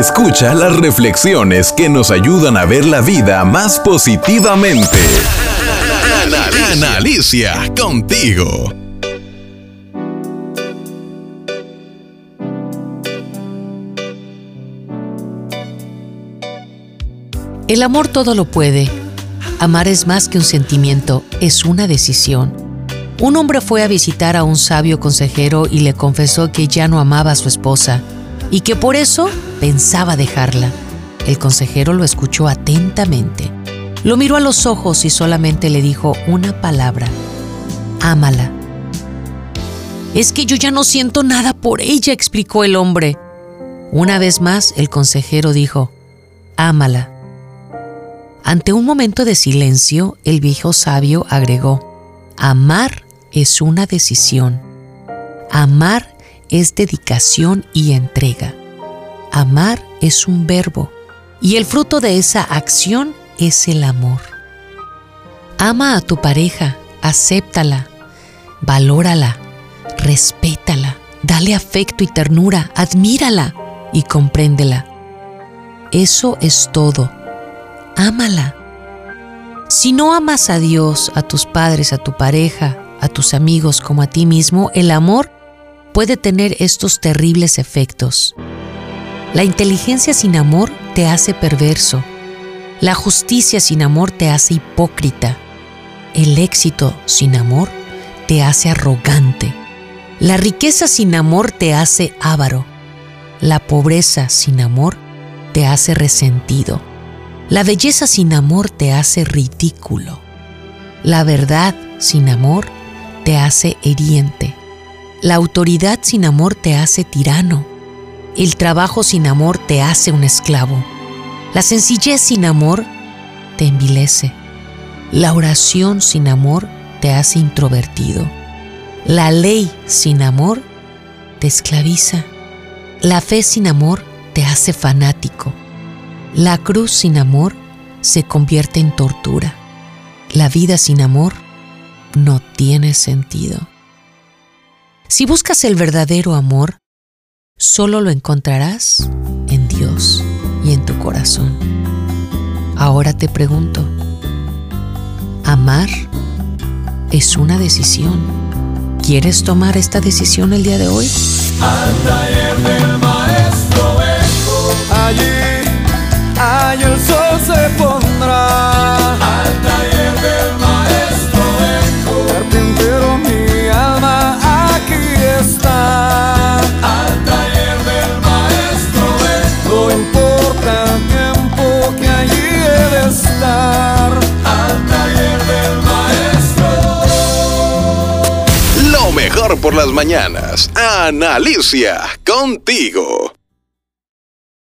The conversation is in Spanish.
Escucha las reflexiones que nos ayudan a ver la vida más positivamente. Analicia contigo. El amor todo lo puede. Amar es más que un sentimiento, es una decisión. Un hombre fue a visitar a un sabio consejero y le confesó que ya no amaba a su esposa y que por eso pensaba dejarla. El consejero lo escuchó atentamente. Lo miró a los ojos y solamente le dijo una palabra. Ámala. Es que yo ya no siento nada por ella, explicó el hombre. Una vez más, el consejero dijo, ámala. Ante un momento de silencio, el viejo sabio agregó, amar es una decisión. Amar es dedicación y entrega. Amar es un verbo y el fruto de esa acción es el amor. Ama a tu pareja, acéptala, valórala, respétala, dale afecto y ternura, admírala y compréndela. Eso es todo ámala. Si no amas a Dios, a tus padres, a tu pareja, a tus amigos como a ti mismo, el amor puede tener estos terribles efectos. La inteligencia sin amor te hace perverso. La justicia sin amor te hace hipócrita. El éxito sin amor te hace arrogante. La riqueza sin amor te hace avaro. La pobreza sin amor te hace resentido. La belleza sin amor te hace ridículo. La verdad sin amor te hace heriente. La autoridad sin amor te hace tirano. El trabajo sin amor te hace un esclavo. La sencillez sin amor te envilece. La oración sin amor te hace introvertido. La ley sin amor te esclaviza. La fe sin amor te hace fanático. La cruz sin amor se convierte en tortura. La vida sin amor no tiene sentido. Si buscas el verdadero amor, solo lo encontrarás en Dios y en tu corazón. Ahora te pregunto, ¿amar es una decisión? ¿Quieres tomar esta decisión el día de hoy? Estar. Al taller del maestro. Lo mejor por las mañanas. Analicia contigo.